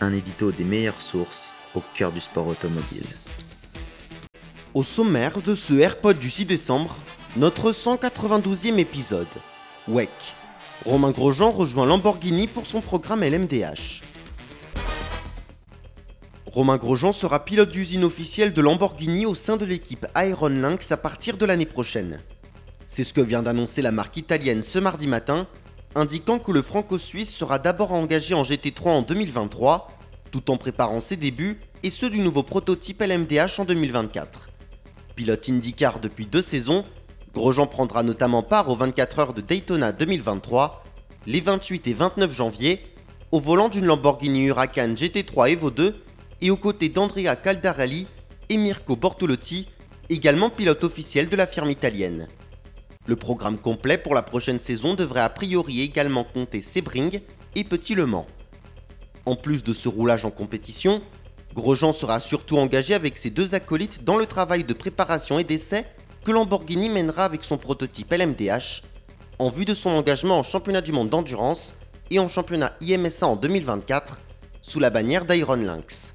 Un édito des meilleures sources au cœur du sport automobile. Au sommaire de ce AirPod du 6 décembre, notre 192e épisode. WEC. Romain Grosjean rejoint Lamborghini pour son programme LMDH. Romain Grosjean sera pilote d'usine officielle de Lamborghini au sein de l'équipe Iron Lynx à partir de l'année prochaine. C'est ce que vient d'annoncer la marque italienne ce mardi matin, indiquant que le franco-suisse sera d'abord engagé en GT3 en 2023, tout en préparant ses débuts et ceux du nouveau prototype LMDH en 2024. Pilote IndyCar depuis deux saisons, Grosjean prendra notamment part aux 24 heures de Daytona 2023, les 28 et 29 janvier, au volant d'une Lamborghini Huracan GT3 Evo 2 et aux côtés d'Andrea Caldarelli et Mirko Bortolotti, également pilote officiel de la firme italienne. Le programme complet pour la prochaine saison devrait a priori également compter Sebring et Petit Le Mans. En plus de ce roulage en compétition, Grosjean sera surtout engagé avec ses deux acolytes dans le travail de préparation et d'essai que Lamborghini mènera avec son prototype LMDH, en vue de son engagement en championnat du monde d'endurance et en championnat IMSA en 2024, sous la bannière d'Iron Lynx.